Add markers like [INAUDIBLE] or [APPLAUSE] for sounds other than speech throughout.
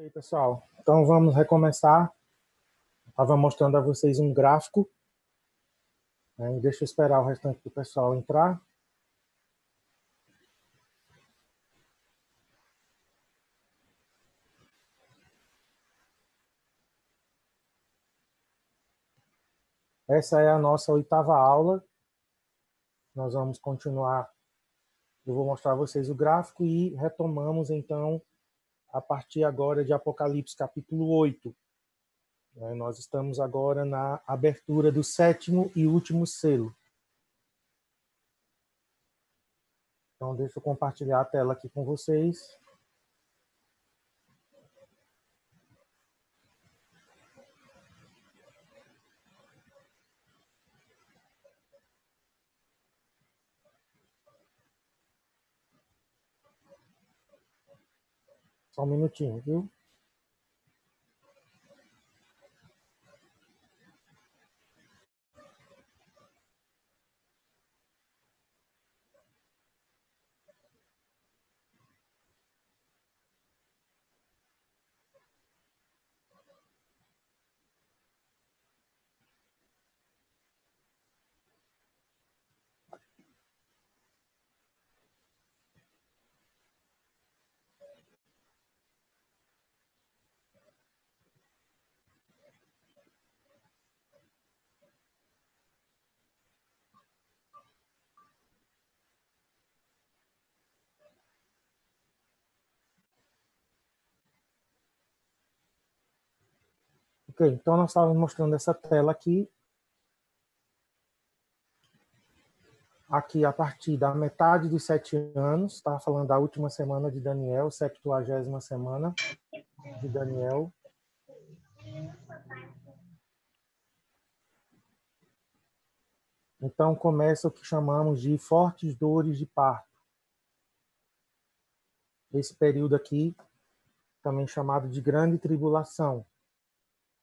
Ok, pessoal. Então vamos recomeçar. Estava mostrando a vocês um gráfico. Né? Deixa eu esperar o restante do pessoal entrar. Essa é a nossa oitava aula. Nós vamos continuar. Eu vou mostrar a vocês o gráfico e retomamos então a partir agora de Apocalipse capítulo 8. Né, nós estamos agora na abertura do sétimo e último selo. Então, deixa eu compartilhar a tela aqui com vocês. Só um minutinho, viu? Ok, então nós estávamos mostrando essa tela aqui. Aqui, a partir da metade dos sete anos, estava falando da última semana de Daniel, septuagésima semana de Daniel. Então começa o que chamamos de fortes dores de parto. Esse período aqui, também chamado de grande tribulação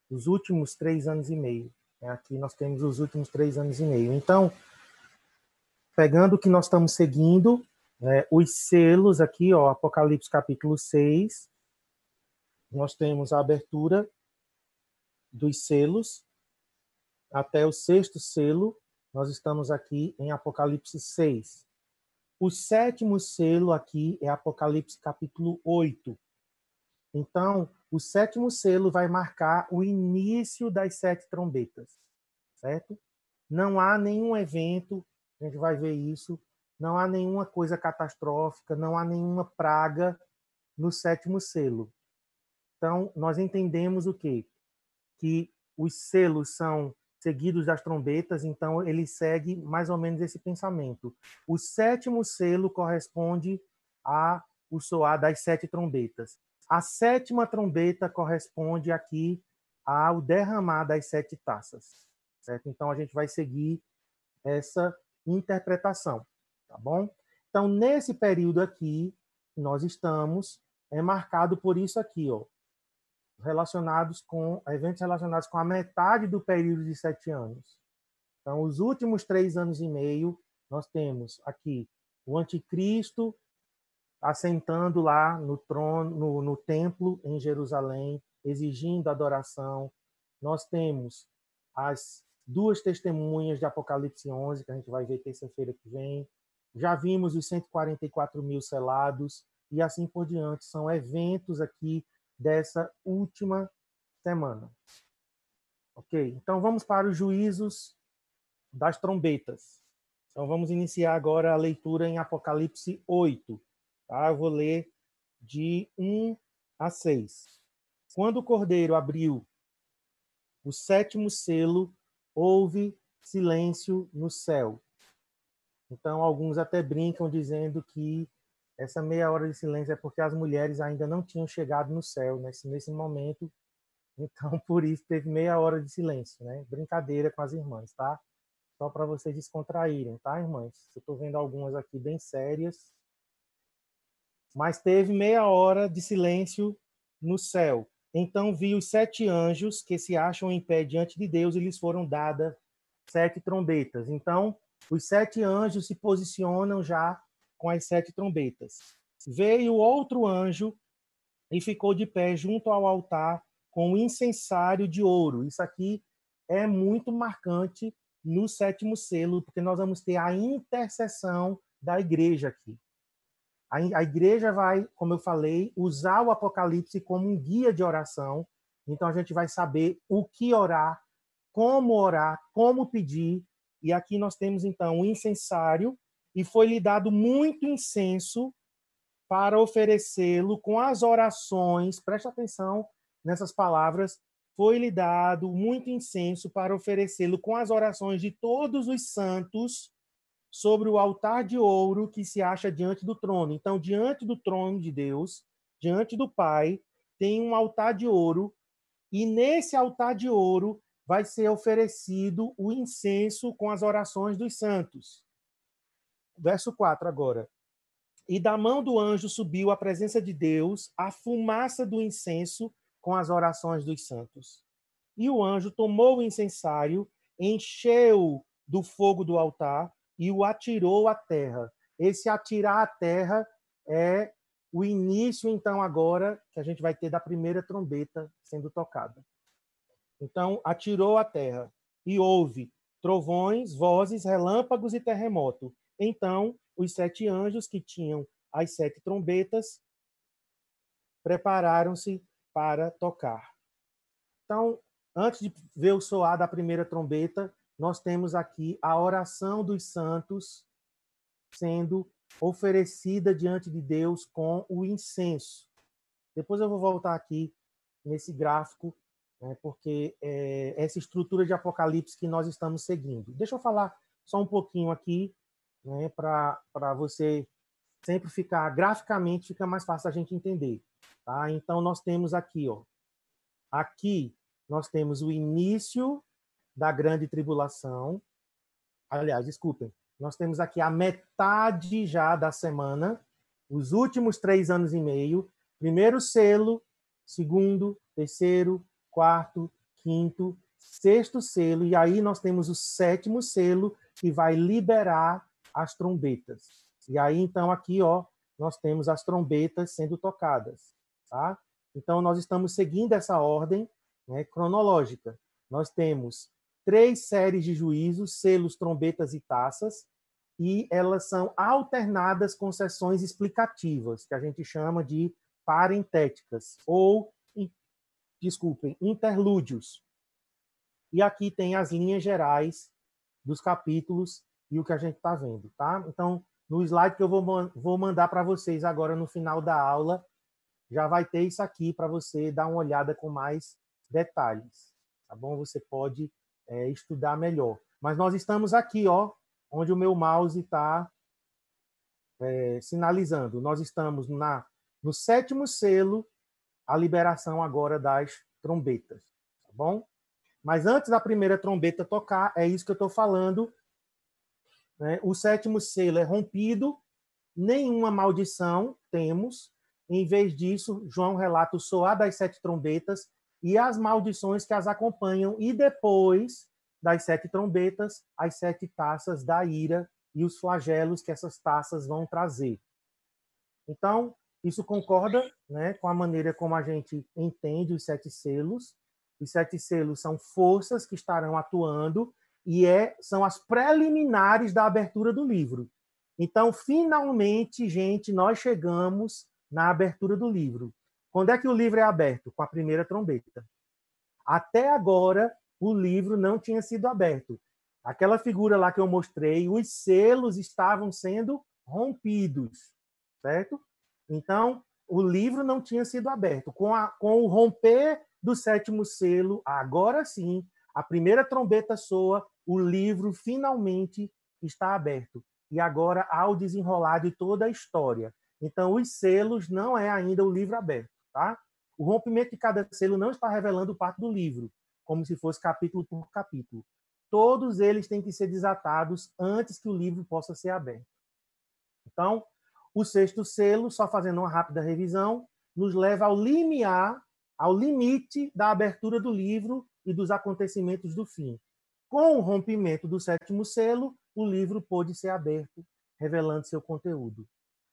os últimos três anos e meio. Né? Aqui nós temos os últimos três anos e meio. Então, pegando o que nós estamos seguindo, né, os selos aqui, ó, Apocalipse capítulo 6, nós temos a abertura dos selos até o sexto selo, nós estamos aqui em Apocalipse 6. O sétimo selo aqui é Apocalipse capítulo 8. Então, o sétimo selo vai marcar o início das sete trombetas, certo? Não há nenhum evento, a gente vai ver isso, não há nenhuma coisa catastrófica, não há nenhuma praga no sétimo selo. Então, nós entendemos o quê? Que os selos são seguidos das trombetas, então ele segue mais ou menos esse pensamento. O sétimo selo corresponde a o soar das sete trombetas. A sétima trombeta corresponde aqui ao derramar das sete taças, certo? Então a gente vai seguir essa interpretação, tá bom? Então nesse período aqui nós estamos é marcado por isso aqui, ó, relacionados com eventos relacionados com a metade do período de sete anos. Então os últimos três anos e meio nós temos aqui o anticristo assentando lá no trono, no, no templo em Jerusalém, exigindo adoração. Nós temos as duas testemunhas de Apocalipse 11, que a gente vai ver terça-feira que vem. Já vimos os 144 mil selados e assim por diante. São eventos aqui dessa última semana. Ok? Então vamos para os juízos das trombetas. Então vamos iniciar agora a leitura em Apocalipse 8. Tá? Eu vou ler de 1 a 6. Quando o cordeiro abriu o sétimo selo, houve silêncio no céu. Então, alguns até brincam dizendo que essa meia hora de silêncio é porque as mulheres ainda não tinham chegado no céu nesse, nesse momento. Então, [LAUGHS] por isso teve meia hora de silêncio, né? Brincadeira com as irmãs, tá? Só para vocês descontraírem, tá, irmãs? Eu estou vendo algumas aqui bem sérias mas teve meia hora de silêncio no céu. Então vi os sete anjos que se acham em pé diante de Deus e lhes foram dadas sete trombetas. Então, os sete anjos se posicionam já com as sete trombetas. Veio outro anjo e ficou de pé junto ao altar com o incensário de ouro. Isso aqui é muito marcante no sétimo selo, porque nós vamos ter a intercessão da igreja aqui. A, igreja vai, como eu falei, usar o Apocalipse como um guia de oração. Então a gente vai saber o que orar, como orar, como pedir. E aqui nós temos então o incensário, e foi-lhe dado muito incenso para oferecê-lo com as orações. Preste atenção nessas palavras. Foi-lhe dado muito incenso para oferecê-lo com as orações de todos os santos sobre o altar de ouro que se acha diante do trono. Então, diante do trono de Deus, diante do Pai, tem um altar de ouro, e nesse altar de ouro vai ser oferecido o incenso com as orações dos santos. Verso 4 agora. E da mão do anjo subiu à presença de Deus a fumaça do incenso com as orações dos santos. E o anjo tomou o incensário, encheu do fogo do altar e o atirou à terra. Esse atirar à terra é o início, então, agora, que a gente vai ter da primeira trombeta sendo tocada. Então, atirou à terra e houve trovões, vozes, relâmpagos e terremoto. Então, os sete anjos que tinham as sete trombetas prepararam-se para tocar. Então, antes de ver o soar da primeira trombeta, nós temos aqui a oração dos santos sendo oferecida diante de Deus com o incenso. Depois eu vou voltar aqui nesse gráfico, né, porque é essa estrutura de Apocalipse que nós estamos seguindo. Deixa eu falar só um pouquinho aqui, né, para você sempre ficar graficamente, fica mais fácil a gente entender. Tá? Então, nós temos aqui, ó, aqui nós temos o início da grande tribulação. Aliás, desculpem, nós temos aqui a metade já da semana, os últimos três anos e meio, primeiro selo, segundo, terceiro, quarto, quinto, sexto selo, e aí nós temos o sétimo selo que vai liberar as trombetas. E aí então aqui, ó, nós temos as trombetas sendo tocadas, tá? Então nós estamos seguindo essa ordem né, cronológica. Nós temos três séries de juízos, selos, trombetas e taças, e elas são alternadas com sessões explicativas, que a gente chama de parentéticas, ou, desculpem, interlúdios. E aqui tem as linhas gerais dos capítulos e o que a gente está vendo, tá? Então, no slide que eu vou, vou mandar para vocês agora no final da aula, já vai ter isso aqui para você dar uma olhada com mais detalhes, tá bom? Você pode é, estudar melhor. Mas nós estamos aqui, ó, onde o meu mouse está é, sinalizando. Nós estamos na no sétimo selo, a liberação agora das trombetas, tá bom? Mas antes da primeira trombeta tocar, é isso que eu estou falando. Né? O sétimo selo é rompido, nenhuma maldição temos. Em vez disso, João relata o soar das sete trombetas e as maldições que as acompanham, e depois das sete trombetas, as sete taças da ira e os flagelos que essas taças vão trazer. Então, isso concorda né, com a maneira como a gente entende os sete selos. Os sete selos são forças que estarão atuando e é, são as preliminares da abertura do livro. Então, finalmente, gente, nós chegamos na abertura do livro. Quando é que o livro é aberto? Com a primeira trombeta. Até agora, o livro não tinha sido aberto. Aquela figura lá que eu mostrei, os selos estavam sendo rompidos, certo? Então, o livro não tinha sido aberto. Com, a, com o romper do sétimo selo, agora sim, a primeira trombeta soa, o livro finalmente está aberto. E agora há o desenrolar de toda a história. Então, os selos não é ainda o livro aberto. Tá? O rompimento de cada selo não está revelando parte do livro, como se fosse capítulo por capítulo. Todos eles têm que ser desatados antes que o livro possa ser aberto. Então, o sexto selo, só fazendo uma rápida revisão, nos leva ao limiar, ao limite da abertura do livro e dos acontecimentos do fim. Com o rompimento do sétimo selo, o livro pôde ser aberto, revelando seu conteúdo.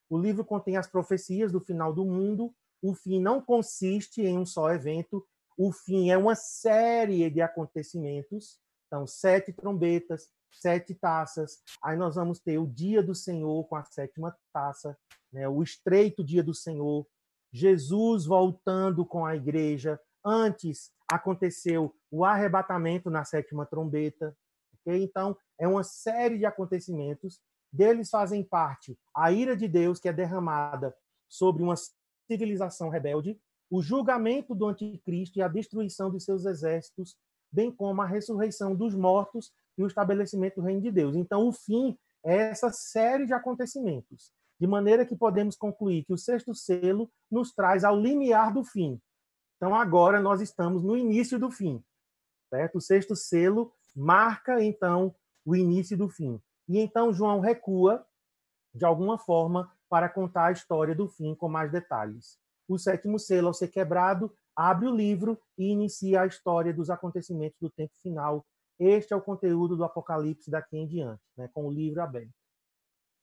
O livro contém as profecias do final do mundo, o fim não consiste em um só evento, o fim é uma série de acontecimentos. Então, sete trombetas, sete taças. Aí nós vamos ter o dia do Senhor com a sétima taça, né? o estreito dia do Senhor, Jesus voltando com a igreja. Antes aconteceu o arrebatamento na sétima trombeta. Okay? Então, é uma série de acontecimentos. Deles fazem parte a ira de Deus, que é derramada sobre uma civilização rebelde, o julgamento do anticristo e a destruição de seus exércitos, bem como a ressurreição dos mortos e o estabelecimento do reino de Deus. Então, o fim é essa série de acontecimentos, de maneira que podemos concluir que o sexto selo nos traz ao limiar do fim. Então, agora nós estamos no início do fim, certo? O sexto selo marca, então, o início do fim. E então João recua, de alguma forma, para contar a história do fim com mais detalhes. O sétimo selo, ao ser quebrado, abre o livro e inicia a história dos acontecimentos do tempo final. Este é o conteúdo do Apocalipse daqui em diante, né, com o livro aberto.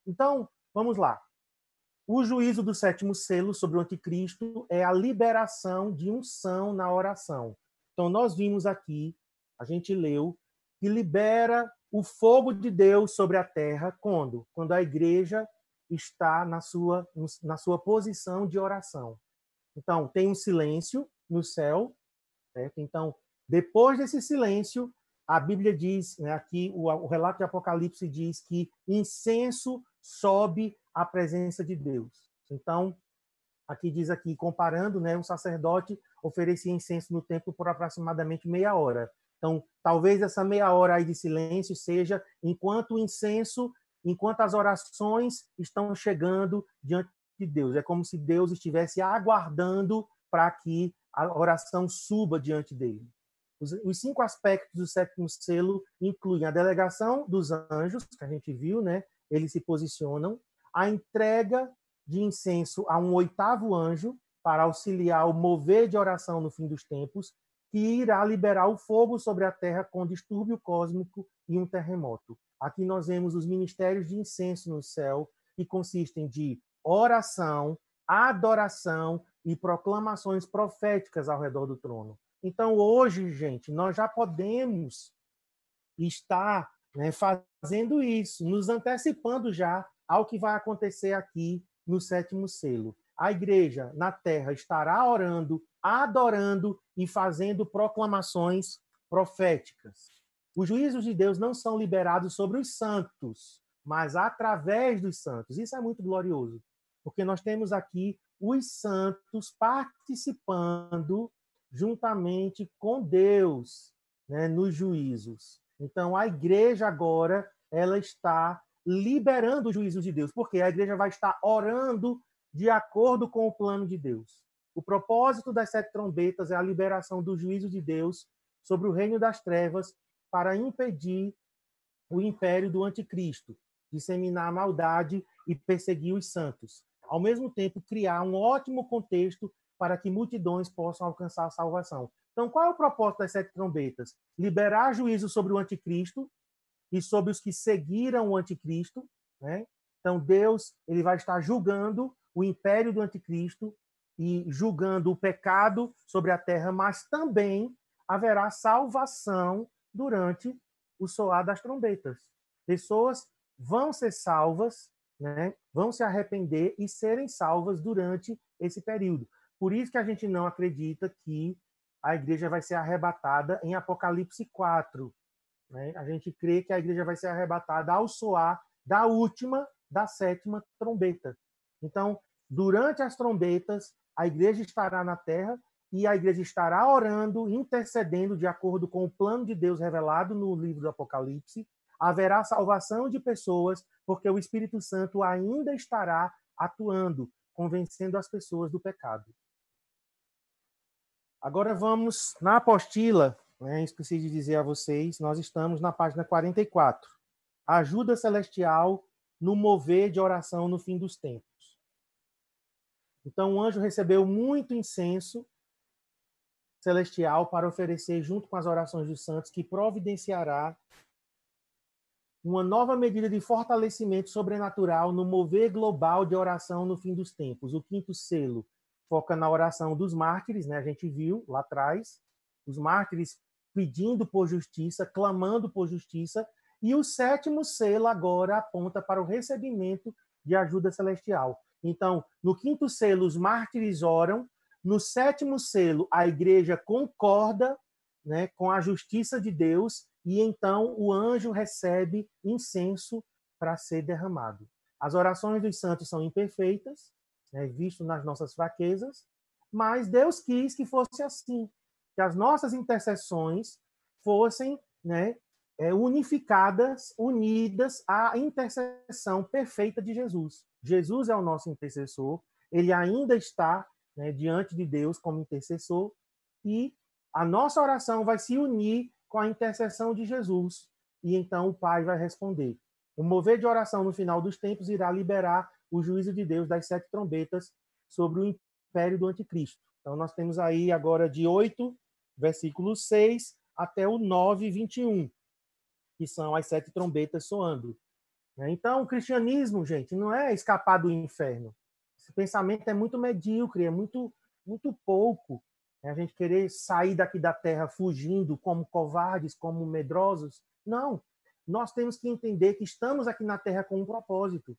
Então, vamos lá. O juízo do sétimo selo sobre o anticristo é a liberação de unção na oração. Então, nós vimos aqui, a gente leu, que libera o fogo de Deus sobre a terra quando? Quando a igreja está na sua, na sua posição de oração. Então, tem um silêncio no céu. Certo? Então, depois desse silêncio, a Bíblia diz, né, aqui o, o relato de Apocalipse diz que incenso sobe à presença de Deus. Então, aqui diz aqui, comparando, né, um sacerdote oferecia incenso no templo por aproximadamente meia hora. Então, talvez essa meia hora aí de silêncio seja enquanto o incenso, enquanto as orações estão chegando diante de Deus. É como se Deus estivesse aguardando para que a oração suba diante dele. Os, cinco aspectos do sétimo selo incluem a delegação dos anjos, que a gente viu, né? Eles se posicionam, a entrega de incenso a um oitavo anjo para auxiliar o mover de oração no fim dos tempos, que irá liberar o fogo sobre a terra com distúrbio cósmico e um terremoto. Aqui nós vemos os ministérios de incenso no céu, que consistem de oração, adoração e proclamações proféticas ao redor do trono. Então, hoje, gente, nós já podemos estar né, fazendo isso, nos antecipando já ao que vai acontecer aqui no sétimo selo. A igreja na terra estará orando, adorando e fazendo proclamações proféticas. Os juízos de Deus não são liberados sobre os santos, mas através dos santos. Isso é muito glorioso porque nós temos aqui os santos participando juntamente com Deus né, nos juízos. Então, a igreja agora ela está liberando os juízos de Deus, porque a igreja vai estar orando de acordo com o plano de Deus. O propósito das sete trombetas é a liberação do juízo de Deus sobre o reino das trevas para impedir o império do anticristo, disseminar a maldade e perseguir os santos ao mesmo tempo criar um ótimo contexto para que multidões possam alcançar a salvação. Então, qual é o propósito das sete trombetas? Liberar juízo sobre o anticristo e sobre os que seguiram o anticristo. Né? Então, Deus ele vai estar julgando o império do anticristo e julgando o pecado sobre a terra, mas também haverá salvação durante o soar das trombetas. Pessoas vão ser salvas né, vão se arrepender e serem salvas durante esse período. Por isso que a gente não acredita que a igreja vai ser arrebatada em Apocalipse 4. Né? A gente crê que a igreja vai ser arrebatada ao soar da última, da sétima trombeta. Então, durante as trombetas, a igreja estará na terra e a igreja estará orando, intercedendo de acordo com o plano de Deus revelado no livro do Apocalipse. Haverá salvação de pessoas porque o Espírito Santo ainda estará atuando, convencendo as pessoas do pecado. Agora vamos na apostila, né, esqueci de dizer a vocês, nós estamos na página 44. Ajuda celestial no mover de oração no fim dos tempos. Então o anjo recebeu muito incenso celestial para oferecer junto com as orações dos santos, que providenciará uma nova medida de fortalecimento sobrenatural no mover global de oração no fim dos tempos, o quinto selo, foca na oração dos mártires, né? A gente viu lá atrás os mártires pedindo por justiça, clamando por justiça, e o sétimo selo agora aponta para o recebimento de ajuda celestial. Então, no quinto selo, os mártires oram, no sétimo selo, a igreja concorda né, com a justiça de Deus, e então o anjo recebe incenso para ser derramado. As orações dos santos são imperfeitas, né, visto nas nossas fraquezas, mas Deus quis que fosse assim, que as nossas intercessões fossem né, é, unificadas, unidas à intercessão perfeita de Jesus. Jesus é o nosso intercessor, ele ainda está né, diante de Deus como intercessor, e a nossa oração vai se unir com a intercessão de Jesus, e então o Pai vai responder. O mover de oração no final dos tempos irá liberar o juízo de Deus das sete trombetas sobre o império do anticristo. Então nós temos aí agora de 8, versículo 6 até o 9, 21, que são as sete trombetas soando. Então, o cristianismo, gente, não é escapar do inferno. Esse pensamento é muito medíocre, é muito, muito pouco. A gente querer sair daqui da terra fugindo como covardes, como medrosos. Não. Nós temos que entender que estamos aqui na terra com um propósito.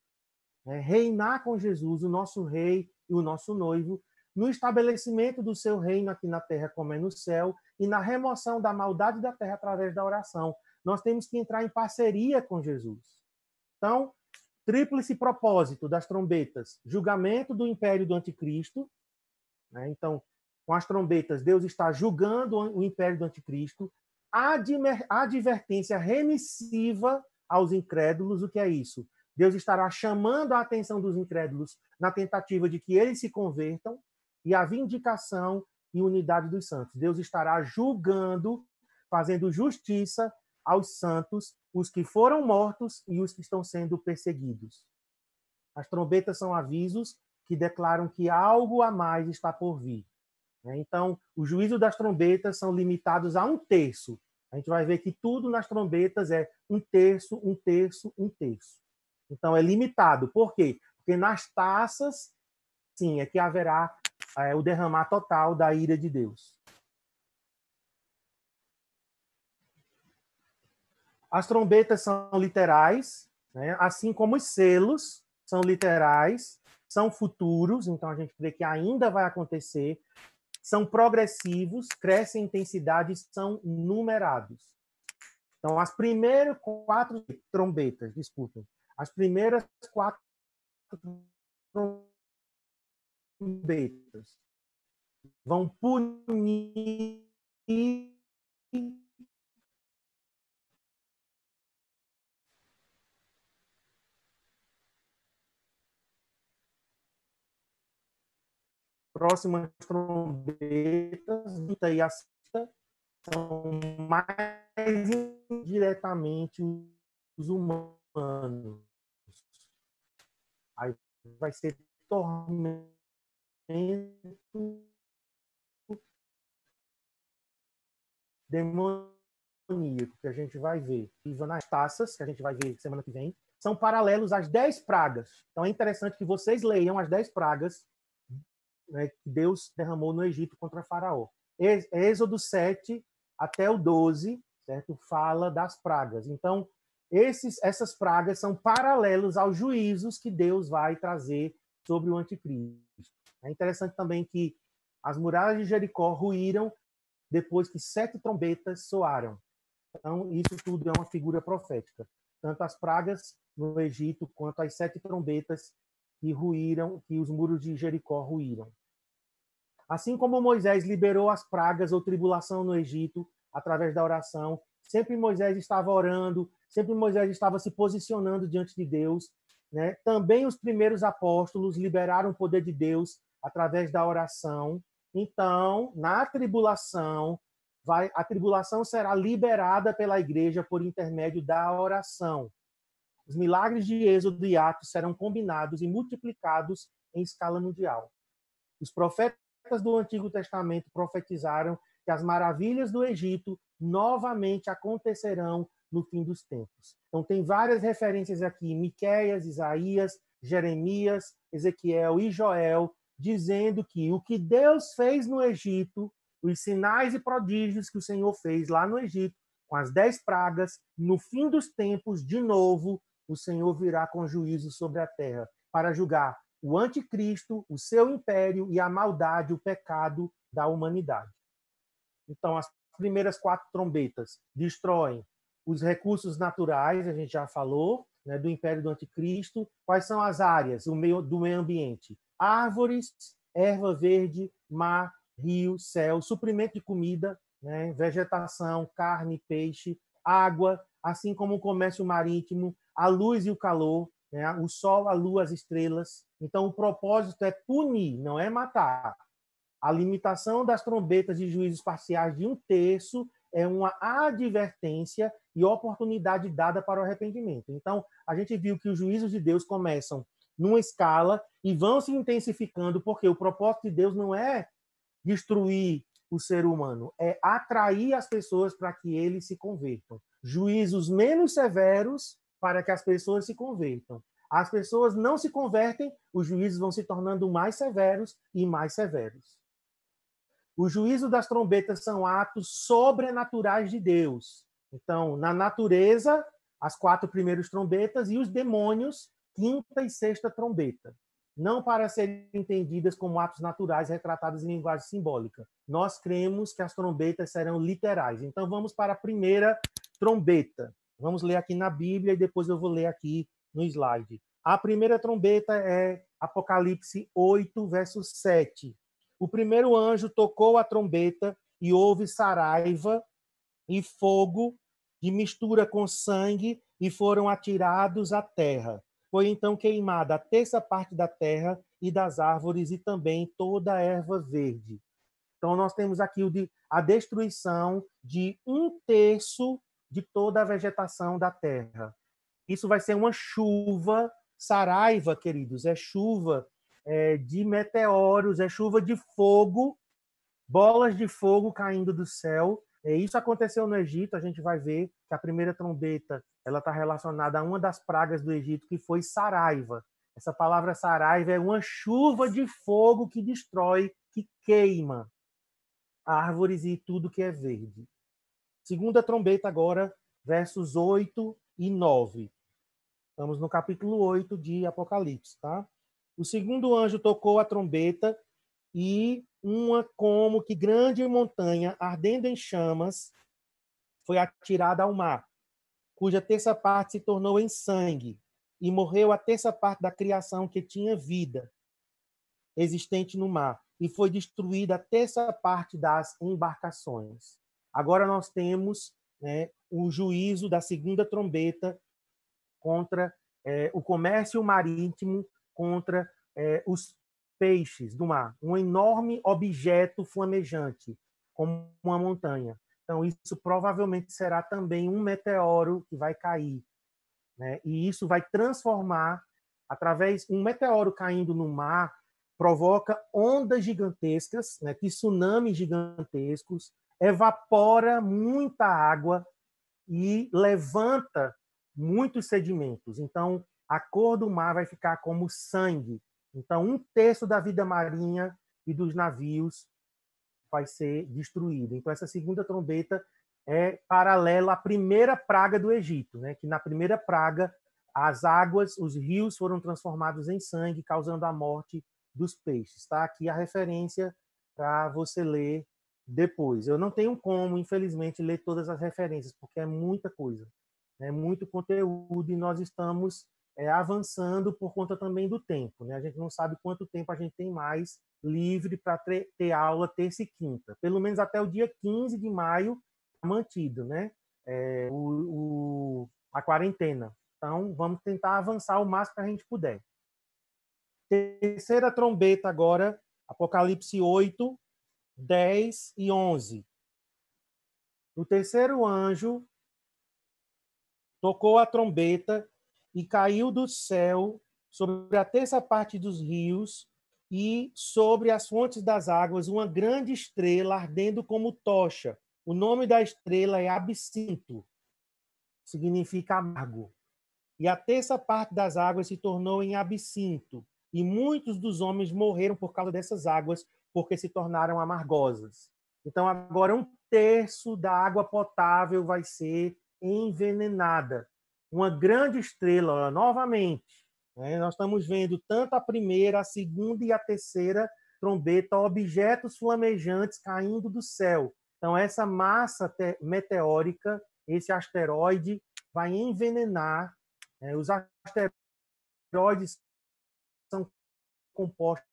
É reinar com Jesus, o nosso rei e o nosso noivo, no estabelecimento do seu reino aqui na terra como é no céu e na remoção da maldade da terra através da oração. Nós temos que entrar em parceria com Jesus. Então, tríplice propósito das trombetas: julgamento do império do anticristo. Né? Então, com as trombetas, Deus está julgando o império do anticristo. Advertência remissiva aos incrédulos. O que é isso? Deus estará chamando a atenção dos incrédulos na tentativa de que eles se convertam e a vindicação e unidade dos santos. Deus estará julgando, fazendo justiça aos santos, os que foram mortos e os que estão sendo perseguidos. As trombetas são avisos que declaram que algo a mais está por vir. Né? Então, o juízo das trombetas são limitados a um terço. A gente vai ver que tudo nas trombetas é um terço, um terço, um terço. Então, é limitado. Por quê? Porque nas taças, sim, é que haverá é, o derramar total da ira de Deus. As trombetas são literais, né? assim como os selos são literais, são futuros, então a gente crê que ainda vai acontecer, são progressivos, crescem em intensidade são numerados. Então, as primeiras quatro trombetas, desculpem, as primeiras quatro trombetas vão punir próximas trombetas, e a são mais diretamente os humanos. Aí vai ser tormento demoníaco que a gente vai ver. Viva nas taças, que a gente vai ver semana que vem, são paralelos às dez pragas. Então é interessante que vocês leiam as dez pragas né, que Deus derramou no Egito contra Faraó. Êxodo 7 até o 12, certo? Fala das pragas. Então, esses, essas pragas são paralelos aos juízos que Deus vai trazer sobre o anticristo. É interessante também que as muralhas de Jericó ruíram depois que sete trombetas soaram. Então, isso tudo é uma figura profética. Tanto as pragas no Egito quanto as sete trombetas que ruíram, que os muros de Jericó ruíram. Assim como Moisés liberou as pragas ou tribulação no Egito através da oração, sempre Moisés estava orando, sempre Moisés estava se posicionando diante de Deus. Né? Também os primeiros apóstolos liberaram o poder de Deus através da oração. Então, na tribulação, vai, a tribulação será liberada pela igreja por intermédio da oração. Os milagres de Êxodo e Atos serão combinados e multiplicados em escala mundial. Os profetas do Antigo Testamento profetizaram que as maravilhas do Egito novamente acontecerão no fim dos tempos. Então tem várias referências aqui, Miqueias, Isaías, Jeremias, Ezequiel e Joel, dizendo que o que Deus fez no Egito, os sinais e prodígios que o Senhor fez lá no Egito, com as dez pragas, no fim dos tempos, de novo, o Senhor virá com juízo sobre a terra para julgar o anticristo, o seu império e a maldade, o pecado da humanidade. Então, as primeiras quatro trombetas destroem os recursos naturais, a gente já falou, né, do império do anticristo. Quais são as áreas do meio, do meio ambiente? Árvores, erva verde, mar, rio, céu, suprimento de comida, né, vegetação, carne, peixe, água, assim como o comércio marítimo, a luz e o calor, né, o sol, a lua, as estrelas. Então, o propósito é punir, não é matar. A limitação das trombetas de juízos parciais de um terço é uma advertência e oportunidade dada para o arrependimento. Então, a gente viu que os juízos de Deus começam numa escala e vão se intensificando, porque o propósito de Deus não é destruir o ser humano, é atrair as pessoas para que eles se convertam. Juízos menos severos para que as pessoas se convertam. As pessoas não se convertem, os juízos vão se tornando mais severos e mais severos. O juízo das trombetas são atos sobrenaturais de Deus. Então, na natureza, as quatro primeiras trombetas e os demônios, quinta e sexta trombeta. Não para serem entendidas como atos naturais retratados em linguagem simbólica. Nós cremos que as trombetas serão literais. Então, vamos para a primeira trombeta. Vamos ler aqui na Bíblia e depois eu vou ler aqui no slide. A primeira trombeta é Apocalipse 8, verso 7. O primeiro anjo tocou a trombeta e houve saraiva e fogo de mistura com sangue e foram atirados à terra. Foi então queimada a terça parte da terra e das árvores e também toda a erva verde. Então nós temos aqui a destruição de um terço de toda a vegetação da terra. Isso vai ser uma chuva, saraiva, queridos, é chuva é, de meteoros, é chuva de fogo, bolas de fogo caindo do céu. É, isso aconteceu no Egito, a gente vai ver que a primeira trombeta ela está relacionada a uma das pragas do Egito, que foi Saraiva. Essa palavra Saraiva é uma chuva de fogo que destrói, que queima árvores e tudo que é verde. Segunda trombeta agora, versos 8 e 9. Estamos no capítulo 8 de Apocalipse, tá? O segundo anjo tocou a trombeta e uma como que grande montanha, ardendo em chamas, foi atirada ao mar, cuja terça parte se tornou em sangue, e morreu a terça parte da criação que tinha vida existente no mar, e foi destruída a terça parte das embarcações. Agora nós temos né, o juízo da segunda trombeta contra é, o comércio marítimo contra é, os peixes do mar, um enorme objeto flamejante, como uma montanha. Então, isso provavelmente será também um meteoro que vai cair. Né? E isso vai transformar, através. Um meteoro caindo no mar provoca ondas gigantescas, né? tsunamis gigantescos, evapora muita água e levanta muitos sedimentos. Então, a cor do mar vai ficar como sangue. Então, um terço da vida marinha e dos navios vai ser destruído. Então, essa segunda trombeta é paralela à primeira praga do Egito, né? que na primeira praga as águas, os rios foram transformados em sangue, causando a morte dos peixes. Está aqui a referência para você ler depois. Eu não tenho como, infelizmente, ler todas as referências, porque é muita coisa, é muito conteúdo e nós estamos é, avançando por conta também do tempo. Né? A gente não sabe quanto tempo a gente tem mais livre para ter aula terça e quinta. Pelo menos até o dia 15 de maio tá mantido né? É, o, o, a quarentena. Então, vamos tentar avançar o máximo que a gente puder. Terceira trombeta agora, Apocalipse 8, 10 e 11. O terceiro anjo tocou a trombeta e caiu do céu sobre a terça parte dos rios e sobre as fontes das águas uma grande estrela ardendo como tocha. O nome da estrela é Absinto, significa amargo. E a terça parte das águas se tornou em absinto, e muitos dos homens morreram por causa dessas águas, porque se tornaram amargosas. Então, agora, um terço da água potável vai ser envenenada. Uma grande estrela, novamente. Né? Nós estamos vendo tanto a primeira, a segunda e a terceira trombeta, objetos flamejantes caindo do céu. Então, essa massa meteórica, esse asteroide, vai envenenar. Né? Os asteroides são compostos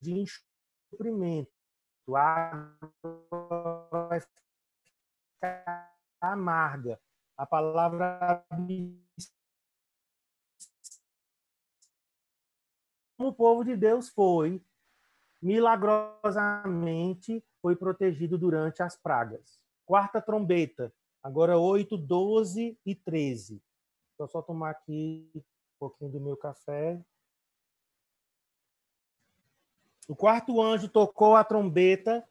de enxuprimento. A água vai ficar amarga. A palavra o povo de Deus foi milagrosamente foi protegido durante as pragas. Quarta trombeta, agora 8, 12 e 13. Vou só tomar aqui um pouquinho do meu café. O quarto anjo tocou a trombeta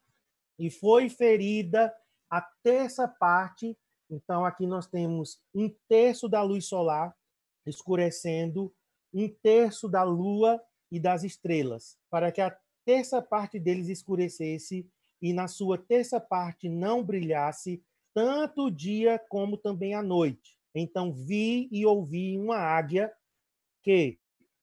e foi ferida a terça parte. Então, aqui nós temos um terço da luz solar escurecendo, um terço da lua e das estrelas, para que a terça parte deles escurecesse e na sua terça parte não brilhasse tanto o dia como também a noite. Então vi e ouvi uma águia que,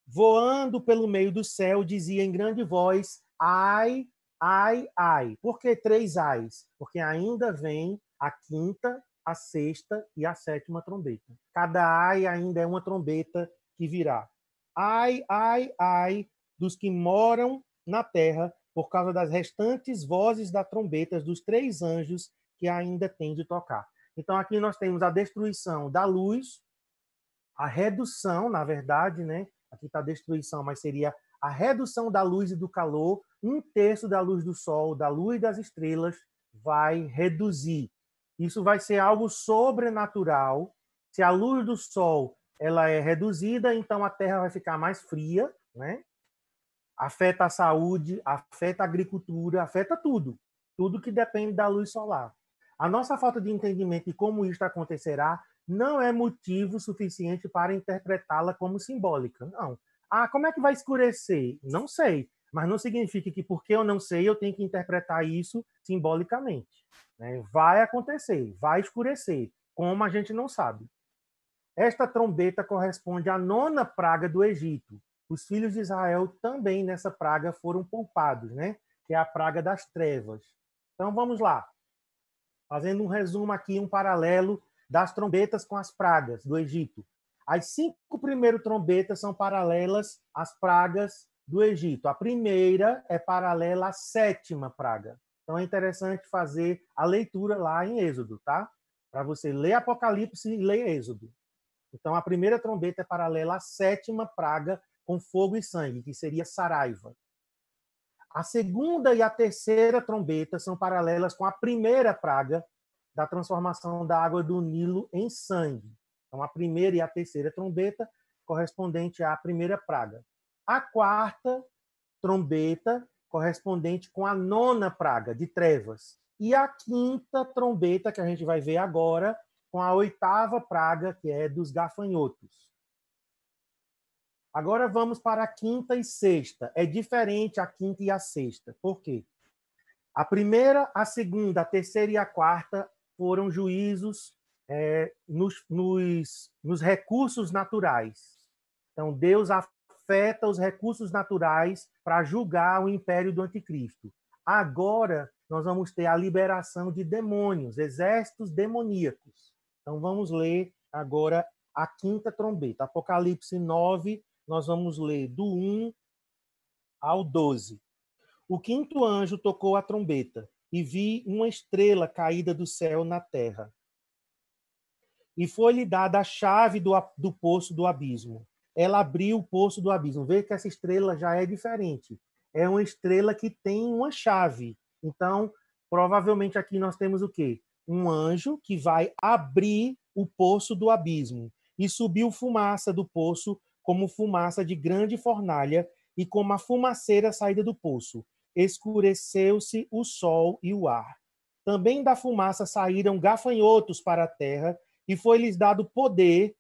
voando pelo meio do céu, dizia em grande voz: Ai, ai, ai. Por que três ais? Porque ainda vem a quinta, a sexta e a sétima trombeta. Cada ai ainda é uma trombeta que virá. Ai, ai, ai dos que moram na terra por causa das restantes vozes da trombetas dos três anjos que ainda têm de tocar. Então aqui nós temos a destruição da luz, a redução, na verdade, né? Aqui está destruição, mas seria a redução da luz e do calor, um terço da luz do sol, da luz das estrelas, vai reduzir. Isso vai ser algo sobrenatural. Se a luz do sol ela é reduzida, então a Terra vai ficar mais fria, né? Afeta a saúde, afeta a agricultura, afeta tudo, tudo que depende da luz solar. A nossa falta de entendimento de como isto acontecerá não é motivo suficiente para interpretá-la como simbólica. Não. Ah, como é que vai escurecer? Não sei. Mas não significa que porque eu não sei, eu tenho que interpretar isso simbolicamente. Né? Vai acontecer, vai escurecer, como a gente não sabe. Esta trombeta corresponde à nona praga do Egito. Os filhos de Israel também nessa praga foram poupados, né? que é a praga das trevas. Então vamos lá. Fazendo um resumo aqui, um paralelo das trombetas com as pragas do Egito. As cinco primeiras trombetas são paralelas às pragas do Egito. A primeira é paralela à sétima praga. Então é interessante fazer a leitura lá em Êxodo, tá? Para você ler Apocalipse e ler Êxodo. Então a primeira trombeta é paralela à sétima praga com fogo e sangue, que seria Saraiva. A segunda e a terceira trombeta são paralelas com a primeira praga da transformação da água do Nilo em sangue. Então, a primeira e a terceira trombeta correspondente à primeira praga. A quarta trombeta correspondente com a nona praga de trevas. E a quinta trombeta, que a gente vai ver agora, com a oitava praga, que é dos gafanhotos. Agora vamos para a quinta e sexta. É diferente a quinta e a sexta. Por quê? A primeira, a segunda, a terceira e a quarta foram juízos é, nos, nos, nos recursos naturais. Então, Deus afeta os recursos naturais para julgar o império do anticristo. Agora, nós vamos ter a liberação de demônios, exércitos demoníacos. Então, vamos ler agora a quinta trombeta. Apocalipse 9, nós vamos ler do 1 ao 12. O quinto anjo tocou a trombeta e vi uma estrela caída do céu na terra e foi-lhe dada a chave do, do poço do abismo. Ela abriu o poço do abismo. Veja que essa estrela já é diferente. É uma estrela que tem uma chave. Então, provavelmente aqui nós temos o quê? Um anjo que vai abrir o poço do abismo. E subiu fumaça do poço como fumaça de grande fornalha e como a fumaceira saída do poço. Escureceu-se o sol e o ar. Também da fumaça saíram gafanhotos para a terra e foi-lhes dado poder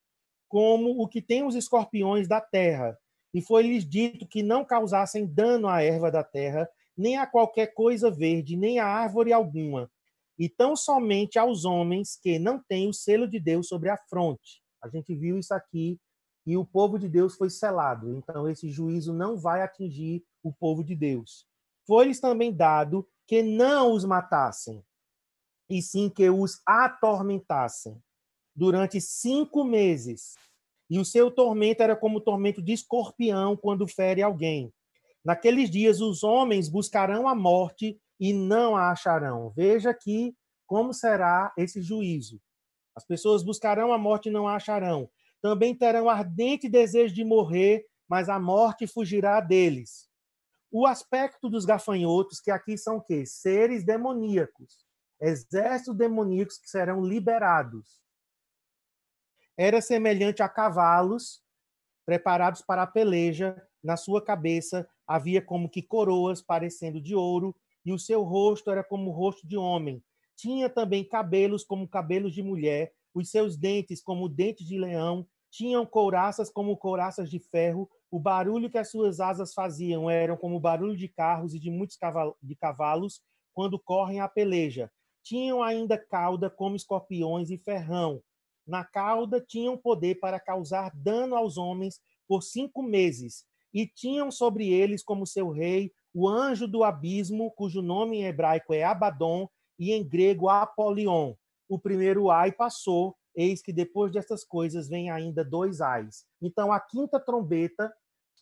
como o que tem os escorpiões da terra, e foi-lhes dito que não causassem dano à erva da terra, nem a qualquer coisa verde, nem a árvore alguma, e tão somente aos homens que não têm o selo de Deus sobre a fronte. A gente viu isso aqui e o povo de Deus foi selado. Então esse juízo não vai atingir o povo de Deus. Foi-lhes também dado que não os matassem, e sim que os atormentassem durante cinco meses. E o seu tormento era como o tormento de escorpião quando fere alguém. Naqueles dias os homens buscarão a morte e não a acharão. Veja aqui como será esse juízo. As pessoas buscarão a morte e não a acharão. Também terão ardente desejo de morrer, mas a morte fugirá deles. O aspecto dos gafanhotos, que aqui são o quê? Seres demoníacos, exércitos demoníacos que serão liberados. Era semelhante a cavalos preparados para a peleja, na sua cabeça havia como que coroas parecendo de ouro, e o seu rosto era como o rosto de homem. Tinha também cabelos como cabelos de mulher, os seus dentes como dentes de leão, tinham couraças como couraças de ferro, o barulho que as suas asas faziam eram como o barulho de carros e de muitos cavalos quando correm a peleja. Tinham ainda cauda como escorpiões e ferrão. Na cauda tinham poder para causar dano aos homens por cinco meses, e tinham sobre eles como seu rei o anjo do abismo, cujo nome em hebraico é Abaddon e em grego Apolion. O primeiro ai passou, eis que depois dessas coisas vem ainda dois ais. Então a quinta trombeta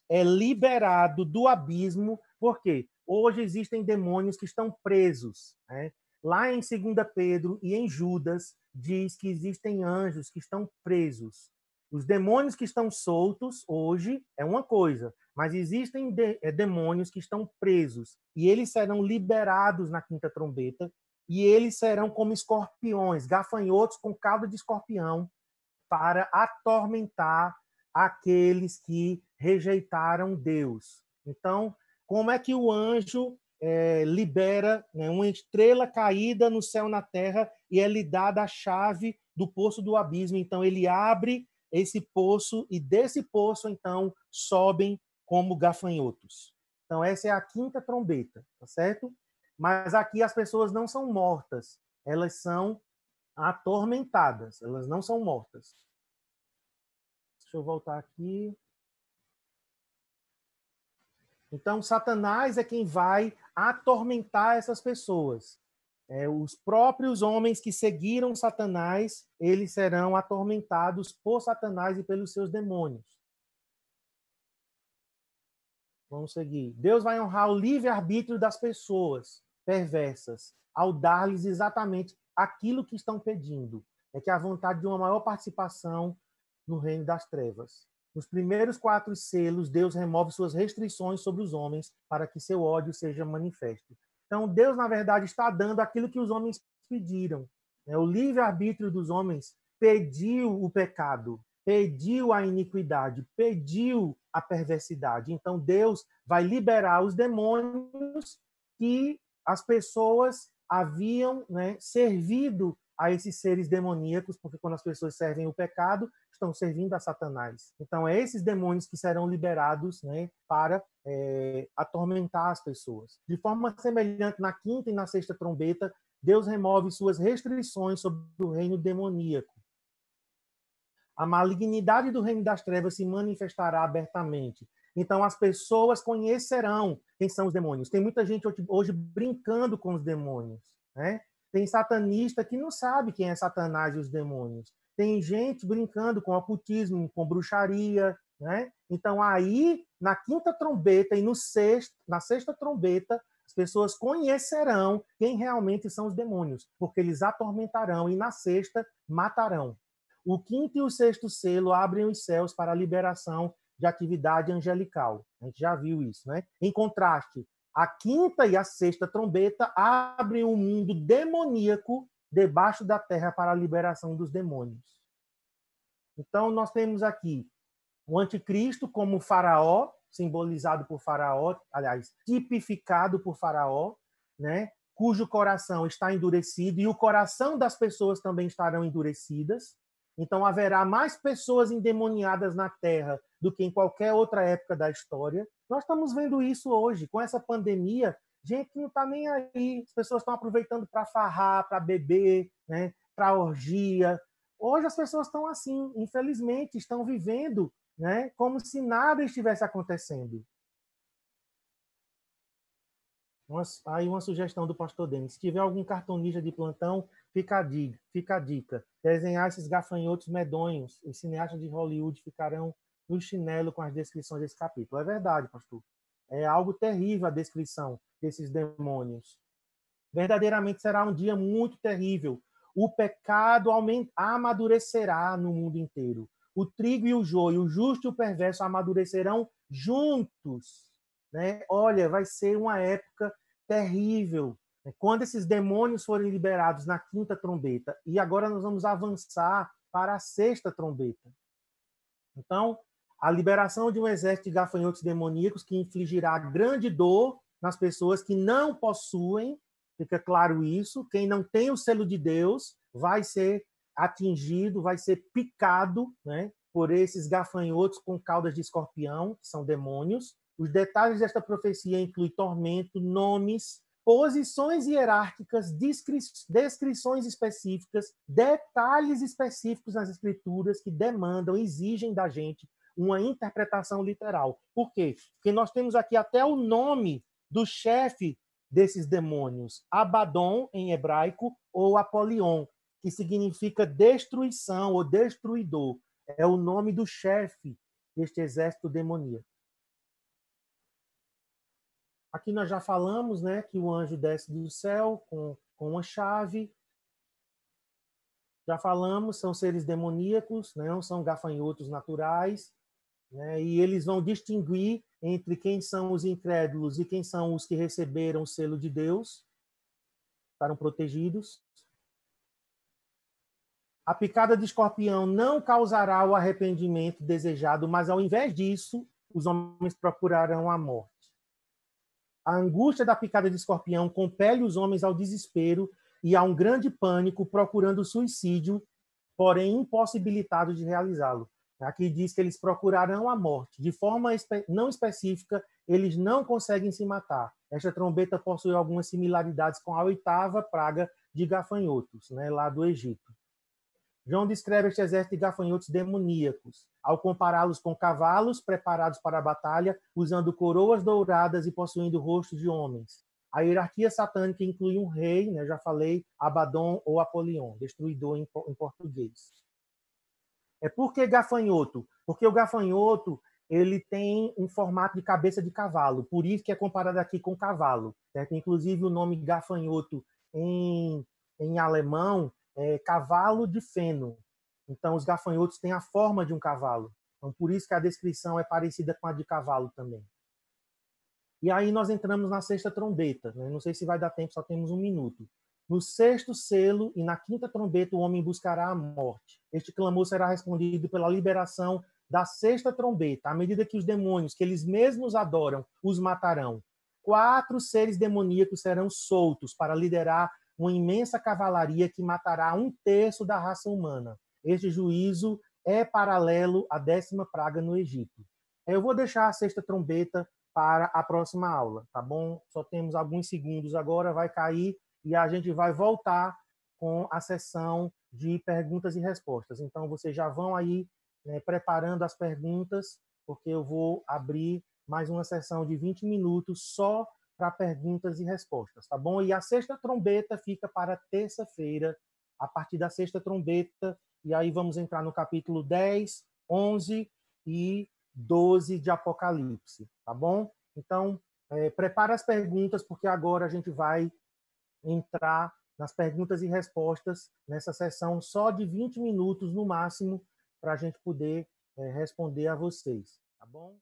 é liberado do abismo, porque hoje existem demônios que estão presos. Né? Lá em 2 Pedro e em Judas, diz que existem anjos que estão presos. Os demônios que estão soltos hoje é uma coisa, mas existem de, é, demônios que estão presos e eles serão liberados na quinta trombeta e eles serão como escorpiões, gafanhotos com cauda de escorpião para atormentar aqueles que rejeitaram Deus. Então, como é que o anjo é, libera né, uma estrela caída no céu na terra e é lhe dada a chave do poço do abismo? Então, ele abre esse poço e desse poço então sobem como gafanhotos. Então essa é a quinta trombeta, tá certo? Mas aqui as pessoas não são mortas, elas são atormentadas, elas não são mortas. Deixa eu voltar aqui. Então, Satanás é quem vai atormentar essas pessoas. É, os próprios homens que seguiram Satanás, eles serão atormentados por Satanás e pelos seus demônios. Vamos seguir. Deus vai honrar o livre-arbítrio das pessoas perversas ao dar-lhes exatamente aquilo que estão pedindo. É que a vontade de uma maior participação no reino das trevas. Nos primeiros quatro selos, Deus remove suas restrições sobre os homens para que seu ódio seja manifesto. Então, Deus, na verdade, está dando aquilo que os homens pediram. Né? O livre-arbítrio dos homens pediu o pecado, pediu a iniquidade, pediu a perversidade. Então, Deus vai liberar os demônios que as pessoas haviam né, servido a esses seres demoníacos, porque quando as pessoas servem o pecado, estão servindo a Satanás. Então, é esses demônios que serão liberados né, para é, atormentar as pessoas. De forma semelhante, na quinta e na sexta trombeta, Deus remove suas restrições sobre o reino demoníaco. A malignidade do reino das trevas se manifestará abertamente. Então, as pessoas conhecerão quem são os demônios. Tem muita gente hoje brincando com os demônios. Né? Tem satanista que não sabe quem é Satanás e os demônios. Tem gente brincando com ocultismo, com bruxaria, né? Então aí, na quinta trombeta e no sexto, na sexta trombeta, as pessoas conhecerão quem realmente são os demônios, porque eles atormentarão e na sexta matarão. O quinto e o sexto selo abrem os céus para a liberação de atividade angelical. A gente já viu isso, né? Em contraste, a quinta e a sexta trombeta abrem um mundo demoníaco debaixo da terra para a liberação dos demônios. Então, nós temos aqui o anticristo como faraó, simbolizado por faraó, aliás, tipificado por faraó, né? cujo coração está endurecido e o coração das pessoas também estarão endurecidas. Então haverá mais pessoas endemoniadas na terra do que em qualquer outra época da história. Nós estamos vendo isso hoje, com essa pandemia, gente que não está nem aí, as pessoas estão aproveitando para farrar, para beber, né, para orgia. Hoje as pessoas estão assim, infelizmente, estão vivendo né, como se nada estivesse acontecendo. Uma, aí uma sugestão do pastor Denis. Se tiver algum cartonista de plantão, fica a dica. Fica a dica. Desenhar esses gafanhotos medonhos. Os cineastas de Hollywood ficarão no chinelo com as descrições desse capítulo. É verdade, pastor. É algo terrível a descrição desses demônios. Verdadeiramente será um dia muito terrível. O pecado amadurecerá no mundo inteiro. O trigo e o joio, o justo e o perverso amadurecerão juntos. Né? Olha, vai ser uma época terrível. Quando esses demônios forem liberados na quinta trombeta, e agora nós vamos avançar para a sexta trombeta. Então, a liberação de um exército de gafanhotos demoníacos que infligirá grande dor nas pessoas que não possuem, fica claro isso, quem não tem o selo de Deus vai ser atingido, vai ser picado né, por esses gafanhotos com caudas de escorpião, que são demônios. Os detalhes desta profecia incluem tormento, nomes, posições hierárquicas, descrições específicas, detalhes específicos nas escrituras que demandam, exigem da gente uma interpretação literal. Por quê? Porque nós temos aqui até o nome do chefe desses demônios, Abaddon em hebraico ou Apolion, que significa destruição ou destruidor. É o nome do chefe deste exército demoníaco. Aqui nós já falamos né, que o anjo desce do céu com, com uma chave. Já falamos, são seres demoníacos, não né, são gafanhotos naturais. Né, e eles vão distinguir entre quem são os incrédulos e quem são os que receberam o selo de Deus, estarão protegidos. A picada de escorpião não causará o arrependimento desejado, mas ao invés disso, os homens procurarão a morte. A angústia da picada de escorpião compele os homens ao desespero e a um grande pânico, procurando suicídio, porém impossibilitados de realizá-lo. Aqui diz que eles procurarão a morte. De forma não específica, eles não conseguem se matar. Esta trombeta possui algumas similaridades com a oitava praga de gafanhotos, né, lá do Egito. João descreve este exército de gafanhotos demoníacos, ao compará-los com cavalos preparados para a batalha, usando coroas douradas e possuindo rostos de homens. A hierarquia satânica inclui um rei, né, já falei, Abaddon ou Apolion, destruidor em, em português. É por que gafanhoto? Porque o gafanhoto ele tem um formato de cabeça de cavalo, por isso que é comparado aqui com cavalo. Certo? Inclusive o nome gafanhoto em, em alemão é, cavalo de feno. Então, os gafanhotos têm a forma de um cavalo. Então, por isso que a descrição é parecida com a de cavalo também. E aí nós entramos na sexta trombeta. Né? Não sei se vai dar tempo, só temos um minuto. No sexto selo e na quinta trombeta, o homem buscará a morte. Este clamor será respondido pela liberação da sexta trombeta, à medida que os demônios, que eles mesmos adoram, os matarão. Quatro seres demoníacos serão soltos para liderar uma imensa cavalaria que matará um terço da raça humana. Este juízo é paralelo à décima praga no Egito. Eu vou deixar a sexta trombeta para a próxima aula, tá bom? Só temos alguns segundos agora, vai cair e a gente vai voltar com a sessão de perguntas e respostas. Então, vocês já vão aí né, preparando as perguntas, porque eu vou abrir mais uma sessão de 20 minutos só para perguntas e respostas, tá bom? E a sexta trombeta fica para terça-feira, a partir da sexta trombeta, e aí vamos entrar no capítulo 10, 11 e 12 de Apocalipse, tá bom? Então, é, prepara as perguntas, porque agora a gente vai entrar nas perguntas e respostas nessa sessão só de 20 minutos no máximo, para a gente poder é, responder a vocês, tá bom?